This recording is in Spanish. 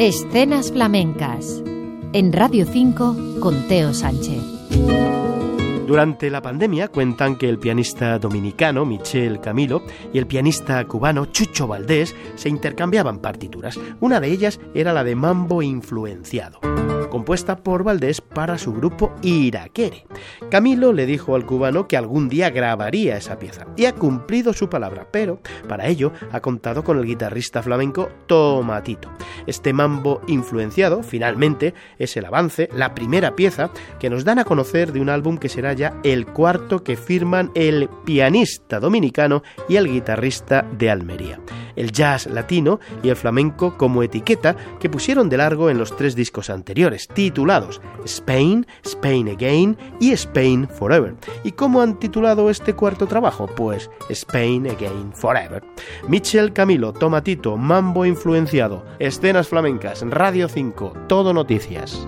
Escenas flamencas en Radio 5 con Teo Sánchez. Durante la pandemia cuentan que el pianista dominicano Michel Camilo y el pianista cubano Chucho Valdés se intercambiaban partituras. Una de ellas era la de Mambo Influenciado compuesta por Valdés para su grupo Iraquere. Camilo le dijo al cubano que algún día grabaría esa pieza y ha cumplido su palabra, pero para ello ha contado con el guitarrista flamenco Tomatito. Este mambo influenciado, finalmente, es el avance, la primera pieza que nos dan a conocer de un álbum que será ya el cuarto que firman el pianista dominicano y el guitarrista de Almería el jazz latino y el flamenco como etiqueta que pusieron de largo en los tres discos anteriores, titulados Spain, Spain Again y Spain Forever. ¿Y cómo han titulado este cuarto trabajo? Pues Spain Again Forever. Michel Camilo, Tomatito, Mambo influenciado, escenas flamencas, Radio 5, todo noticias.